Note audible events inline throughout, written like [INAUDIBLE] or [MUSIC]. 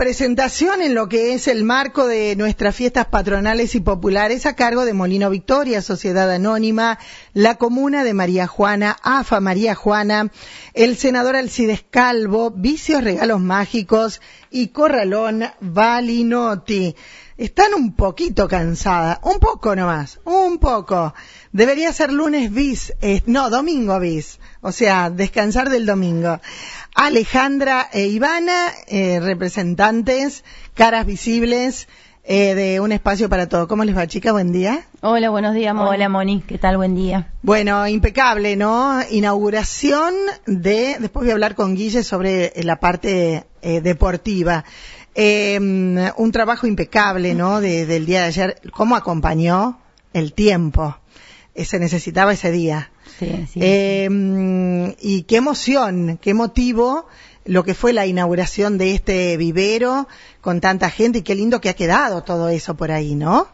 presentación en lo que es el marco de nuestras fiestas patronales y populares a cargo de Molino Victoria, Sociedad Anónima, la Comuna de María Juana, AFA María Juana, el senador Alcides Calvo, Vicios Regalos Mágicos y Corralón Valinotti. Están un poquito cansadas, un poco nomás, un poco. Debería ser lunes bis, eh, no, domingo bis, o sea, descansar del domingo. Alejandra e Ivana, eh, representantes, caras visibles eh, de Un Espacio para Todo. ¿Cómo les va, chica? Buen día. Hola, buenos días, Moni. Hola, Moni. ¿Qué tal? Buen día. Bueno, impecable, ¿no? Inauguración de, después voy a hablar con Guille sobre la parte eh, un trabajo impecable, ¿no? del día de ayer. ¿Cómo acompañó el tiempo? se necesitaba ese día. Eh, y qué emoción, qué motivo lo que fue la inauguración de este vivero con tanta gente y qué lindo que ha quedado todo eso por ahí, ¿no?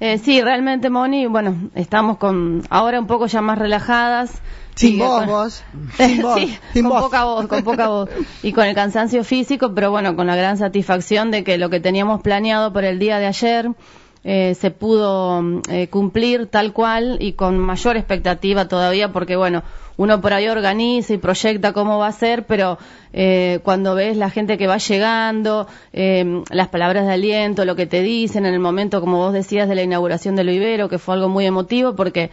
Eh, sí, realmente, Moni, bueno, estamos con ahora un poco ya más relajadas. Sin voz, [LAUGHS] Sin voz. con poca voz, con poca voz. [LAUGHS] Y con el cansancio físico, pero bueno, con la gran satisfacción de que lo que teníamos planeado por el día de ayer, eh, se pudo eh, cumplir tal cual y con mayor expectativa todavía porque bueno uno por ahí organiza y proyecta cómo va a ser pero eh, cuando ves la gente que va llegando las palabras de aliento lo que te dicen en el momento como vos decías de la inauguración del vivero que fue algo muy emotivo porque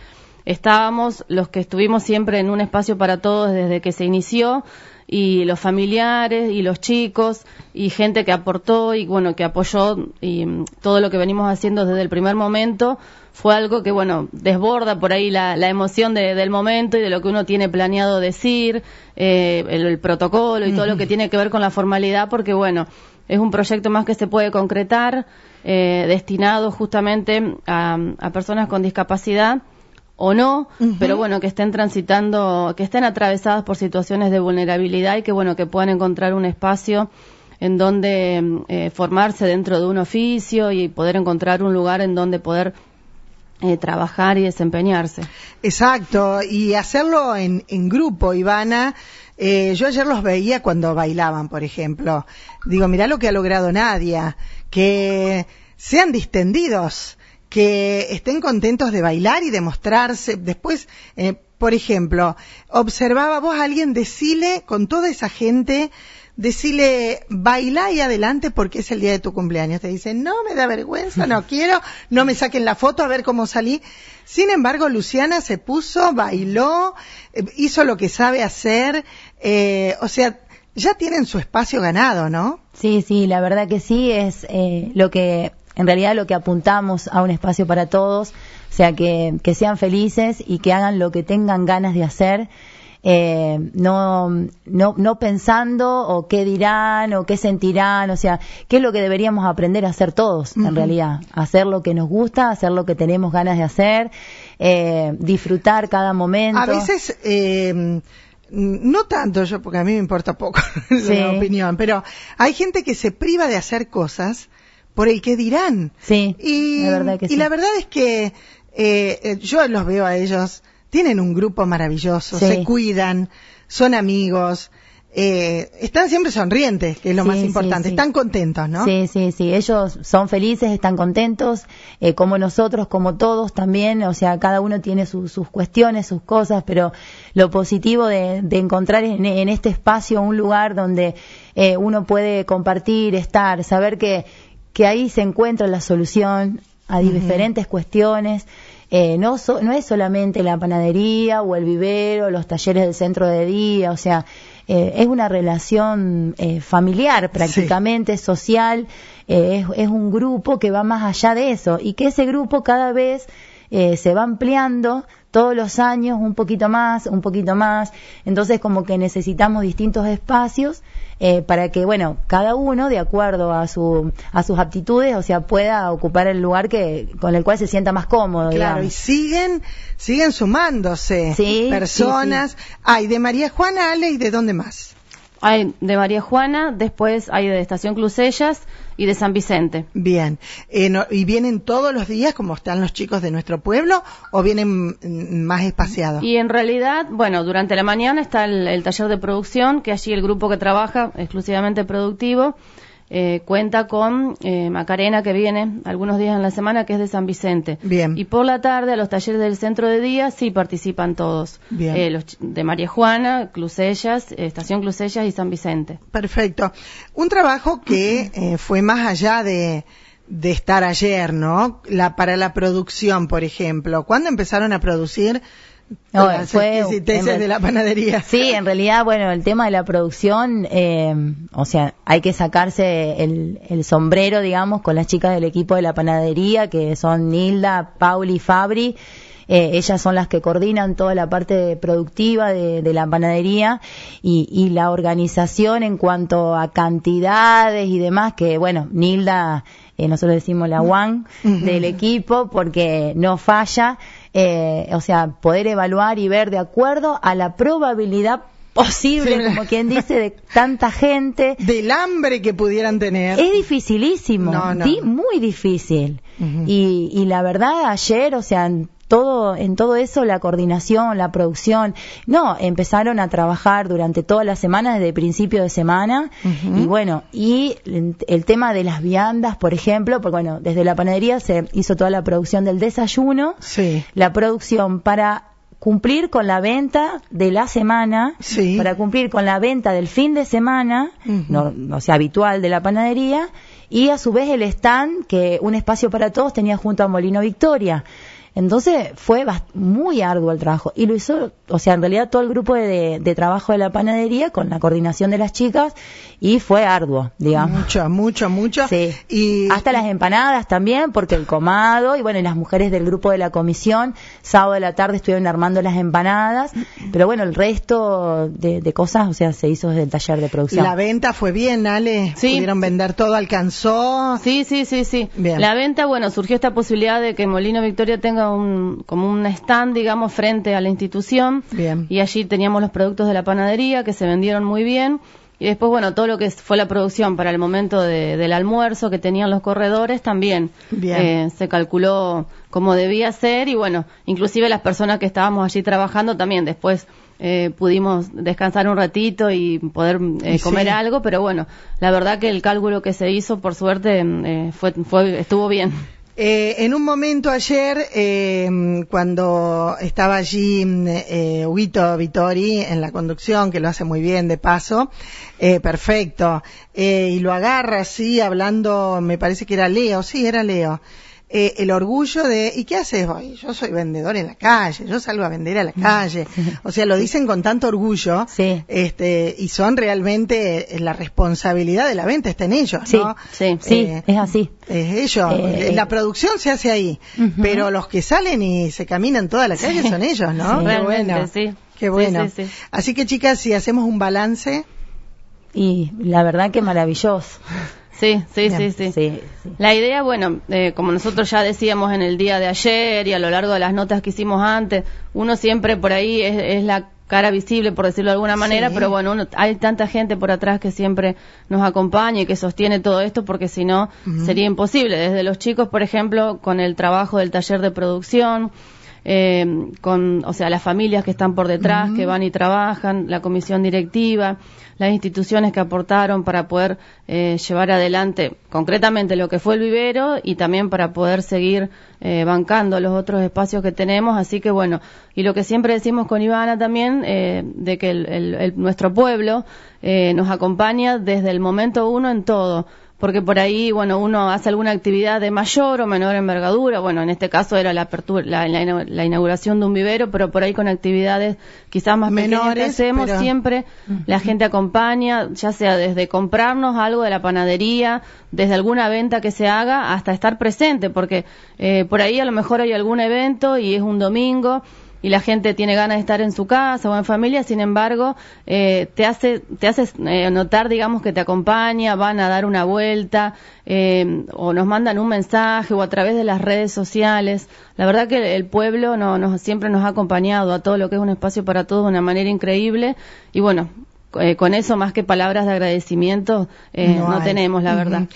estábamos los que estuvimos siempre en un espacio para todos desde que se inició y los familiares y los chicos y gente que aportó y bueno que apoyó y mm, todo lo que venimos haciendo desde el primer momento. Fue algo que bueno desborda por ahí la, emoción del momento y de lo que uno tiene planeado decir eh, el, protocolo y todo lo que tiene que ver con la formalidad porque bueno es un proyecto más que se puede concretar eh, destinado justamente a, a personas con discapacidad o no, pero bueno, que estén transitando, que estén atravesadas por situaciones de vulnerabilidad y que bueno, que puedan encontrar un espacio en donde eh, formarse dentro de un oficio y poder encontrar un lugar en donde poder eh, trabajar y desempeñarse. Exacto, y hacerlo en, en grupo, Ivana. Eh, yo ayer los veía cuando bailaban, por ejemplo. Digo, mirá lo que ha logrado Nadia, que sean distendidos que estén contentos de bailar y de mostrarse. Después, eh, por ejemplo, observaba vos a alguien, decile con toda esa gente, decile, baila y adelante porque es el día de tu cumpleaños. Te dicen, no, me da vergüenza, no [LAUGHS] quiero, no me saquen la foto a ver cómo salí. Sin embargo, Luciana se puso, bailó, eh, hizo lo que sabe hacer, eh, o sea, ya tienen su espacio ganado, ¿no? Sí, sí, la verdad que sí, es lo que en realidad lo que apuntamos a un espacio para todos, o sea, que, sean felices y que hagan lo que tengan ganas de hacer. Eh, no, no, no pensando o qué dirán o qué sentirán, o sea, qué es lo que deberíamos aprender a hacer todos, en realidad, hacer lo que nos gusta, hacer lo que tenemos ganas de hacer, eh, disfrutar cada momento. A veces, eh, no tanto yo, porque a mí me importa poco [LAUGHS] la opinión, pero hay gente que se priva de hacer cosas por el que dirán. Sí, y la verdad, que y la verdad es que eh, eh, yo los veo a ellos, tienen un grupo maravilloso, se cuidan, son amigos, eh, están siempre sonrientes, que es lo más importante, están contentos, ¿no? Sí, sí, sí, ellos son felices, están contentos, eh, como nosotros, como todos también, o sea, cada uno tiene sus cuestiones, sus cosas, pero lo positivo de, encontrar en, este espacio un lugar donde eh, uno puede compartir, estar, saber que, que ahí se encuentra la solución. A diferentes cuestiones. Eh, no, no es solamente la panadería o el vivero, los talleres del centro de día, o sea, eh, es una relación eh, familiar prácticamente, social, es, es, un grupo que va más allá de eso y que ese grupo cada vez se va ampliando todos los años un poquito más, un poquito más, entonces como que necesitamos distintos espacios eh, para que, bueno, cada uno, de acuerdo a, su, a sus aptitudes, o sea, pueda ocupar el lugar que, con el cual se sienta más cómodo. Claro, y siguen, siguen sumándose personas. Hay de María Juana, Ale, ¿y de dónde más? Hay de María Juana, después hay de Estación Clusellas y de San Vicente. Bien. Eh, ¿Y vienen todos los días como están los chicos de nuestro pueblo o vienen mm, más espaciados? Y en realidad, bueno, durante la mañana está el, taller de producción, que allí el grupo que trabaja exclusivamente productivo, eh, cuenta con eh, Macarena que viene algunos días en la semana que es de San Vicente. Bien. Y por la tarde a los talleres del centro de día sí participan todos. Bien. Eh, los de María Juana, Clusellas, Estación Clusellas y San Vicente. Perfecto. Un trabajo que fue más allá de, de estar ayer, ¿no? La, para la producción, por ejemplo. ¿Cuándo empezaron a producir? No, fue de la panadería. Sí, en realidad, bueno, el tema de la producción, eh, o sea, hay que sacarse el, sombrero, digamos, con las chicas del equipo de la panadería, que son Nilda, Pauli y Fabri. Eh, ellas son las que coordinan toda la parte productiva de, la panadería y, la organización en cuanto a cantidades y demás, que bueno, Nilda, eh, nosotros decimos la one del equipo porque no falla eh, o sea, poder evaluar y ver de acuerdo a la probabilidad posible, como quien dice, de tanta gente. Del hambre que pudieran tener. Es dificilísimo, muy difícil. y, y la verdad, ayer, o sea, todo, en todo eso, la coordinación, la producción, no, empezaron a trabajar durante toda la semana, desde principio de semana, y bueno, y el tema de las viandas, por ejemplo, porque bueno, desde la panadería se hizo toda la producción del desayuno, sí. la producción para cumplir con la venta de la semana, para cumplir con la venta del fin de semana, no, o sea, habitual de la panadería, y a su vez el stand que un espacio para todos tenía junto a Molino Victoria. Entonces fue muy arduo el trabajo y lo hizo, o sea, en realidad todo el grupo de, trabajo de la panadería con la coordinación de las chicas y fue arduo, digamos. Mucho, mucho, mucho. Sí. Y hasta las empanadas también, porque el comado y bueno, y las mujeres del grupo de la comisión, sábado de la tarde estuvieron armando las empanadas, pero bueno, el resto de, cosas, o sea, se hizo desde el taller de producción. La venta fue bien, Ale. Sí. Pudieron vender todo, alcanzó. Sí, sí, sí, sí. La venta, bueno, surgió esta posibilidad de que Molino Victoria tenga como un stand, digamos, frente a la institución. Y allí teníamos los productos de la panadería que se vendieron muy bien. Y después, bueno, todo lo que fue la producción para el momento del almuerzo que tenían los corredores también eh, se calculó como debía ser y bueno, inclusive las personas que estábamos allí trabajando también después eh, pudimos descansar un ratito y poder eh, comer algo, pero bueno, la verdad que el cálculo que se hizo, por suerte, fue, fue, estuvo bien. Eh, en un momento ayer, eh, cuando estaba allí eh, Huito Vittori en la conducción, que lo hace muy bien de paso, eh, perfecto, eh, y lo agarra así hablando, me parece que era Leo, sí, era Leo, eh, el orgullo de, ¿y qué haces hoy? Yo soy vendedor en la calle, yo salgo a vender a la calle. [LAUGHS] O sea, lo dicen con tanto orgullo, sí. este, y son realmente, eh, la responsabilidad de la venta está en ellos, ¿no? Sí, sí, eh, es así. Es ellos. la producción se hace ahí, pero los que salen y se caminan toda la calle son ellos, ¿no? Qué bueno. Sí. Qué bueno. Así que chicas, si hacemos un balance. Y la verdad que maravilloso. Sí, sí, sí, sí, La idea, bueno, eh, como nosotros ya decíamos en el día de ayer y a lo largo de las notas que hicimos antes, uno siempre por ahí es, la cara visible, por decirlo de alguna manera, pero bueno, hay tanta gente por atrás que siempre nos acompaña y que sostiene todo esto, porque si no, sería imposible. Desde los chicos, por ejemplo, con el trabajo del taller de producción, eh, con, o sea, las familias que están por detrás, que van y trabajan, la comisión directiva, las instituciones que aportaron para poder eh, llevar adelante concretamente lo que fue el vivero y también para poder seguir eh, bancando los otros espacios que tenemos. Así que bueno, y lo que siempre decimos con Ivana también, eh, de que el, nuestro pueblo eh, nos acompaña desde el momento uno en todo porque por ahí, bueno, uno hace alguna actividad de mayor o menor envergadura, bueno, en este caso era la apertura, la, inauguración de un vivero, pero por ahí con actividades quizás más menores que hacemos, siempre la gente acompaña, ya sea desde comprarnos algo de la panadería, desde alguna venta que se haga, hasta estar presente, porque eh, por ahí a lo mejor hay algún evento y es un domingo, y la gente tiene ganas de estar en su casa o en familia, sin embargo, eh, te hace, te hace eh, notar, digamos, que te acompaña, van a dar una vuelta, eh, o nos mandan un mensaje, o a través de las redes sociales. La verdad que el pueblo no, nos, siempre nos ha acompañado a todo lo que es un espacio para todos de una manera increíble, y bueno, con eso más que palabras de agradecimiento no, tenemos, la verdad.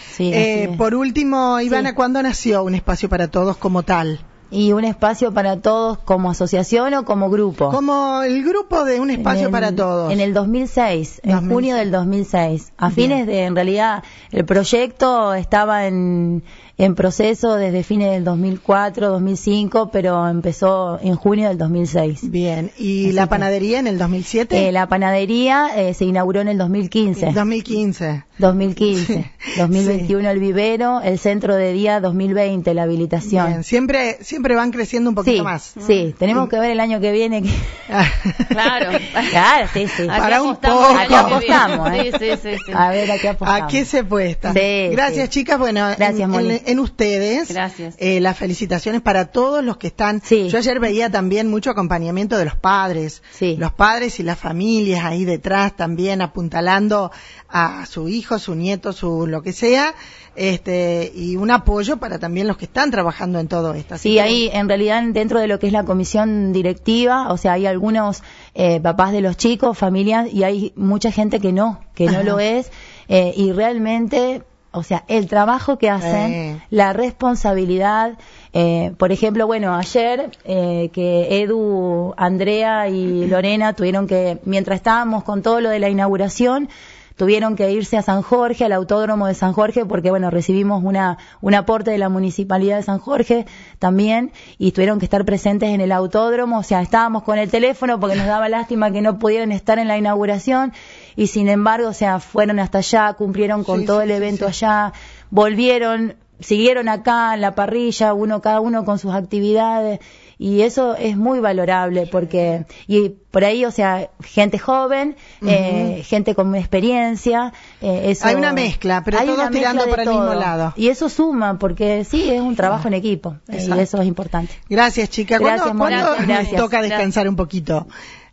por último, Ivana, ¿cuándo nació un espacio para todos como tal? Y un espacio para todos como asociación o como grupo. Como el grupo de un espacio para todos. En el 2006, en junio del 2006. A fines de, en realidad, el proyecto estaba en, en proceso desde fines del 2004, 2005, pero empezó en junio del 2006. Bien, ¿y la panadería en el 2007? Eh, la panadería eh, se inauguró en el 2015. 2015. 2015. 2021 el vivero, el centro de día 2020 la habilitación. Bien, siempre siempre van creciendo un poquito más. Sí, tenemos que ver el año que viene. [LAUGHS] claro. claro, sí, sí. Para un poco. Aquí apostamos, ¿eh? sí, sí, sí, A ver, aquí apostamos. ¿A qué se puesta? Gracias, chicas. Bueno, Gracias, en, en, ustedes. Gracias. Eh, las felicitaciones para todos los que están. Yo ayer veía también mucho acompañamiento de los padres. Sí. Los padres y las familias ahí detrás también apuntalando a su hijo, su nieto, su lo que sea, este, y un apoyo para también los que están trabajando en todo esto. sí, ahí en realidad dentro de lo que es la comisión directiva, o sea, hay algunos eh, papás de los chicos, familias, y hay mucha gente que no, que no lo es, eh, y realmente o sea, el trabajo que hacen, la responsabilidad. Eh, por ejemplo, bueno, ayer eh, que Edu, Andrea y Lorena tuvieron que, mientras estábamos con todo lo de la inauguración, tuvieron que irse a San Jorge, al autódromo de San Jorge, porque bueno, recibimos una, un aporte de la municipalidad de San Jorge también, y tuvieron que estar presentes en el autódromo, o sea, estábamos con el teléfono porque nos daba lástima que no pudieran estar en la inauguración, y sin embargo, o sea, fueron hasta allá, cumplieron con todo el evento allá, volvieron, siguieron acá en la parrilla, uno cada uno con sus actividades y eso es muy valorable porque y por ahí o sea gente joven eh, gente con experiencia eh, eso, hay una mezcla pero todos tirando para el mismo lado. Y eso suma porque sí es un trabajo en equipo y eso es importante. Gracias chica. ¿Cuándo, gracias, toca descansar un poquito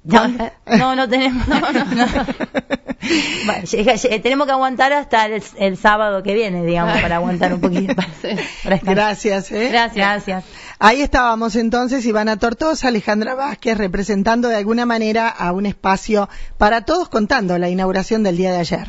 no, [LAUGHS] no, tenemos. [LAUGHS] tenemos que aguantar hasta el, sábado que viene, digamos, para aguantar un poquito. [LAUGHS] Gracias, ¿eh? Gracias. Gracias. Ahí estábamos entonces, Ivana Tortosa, Alejandra Vázquez, representando de alguna manera a un espacio para todos contando la inauguración del día de ayer.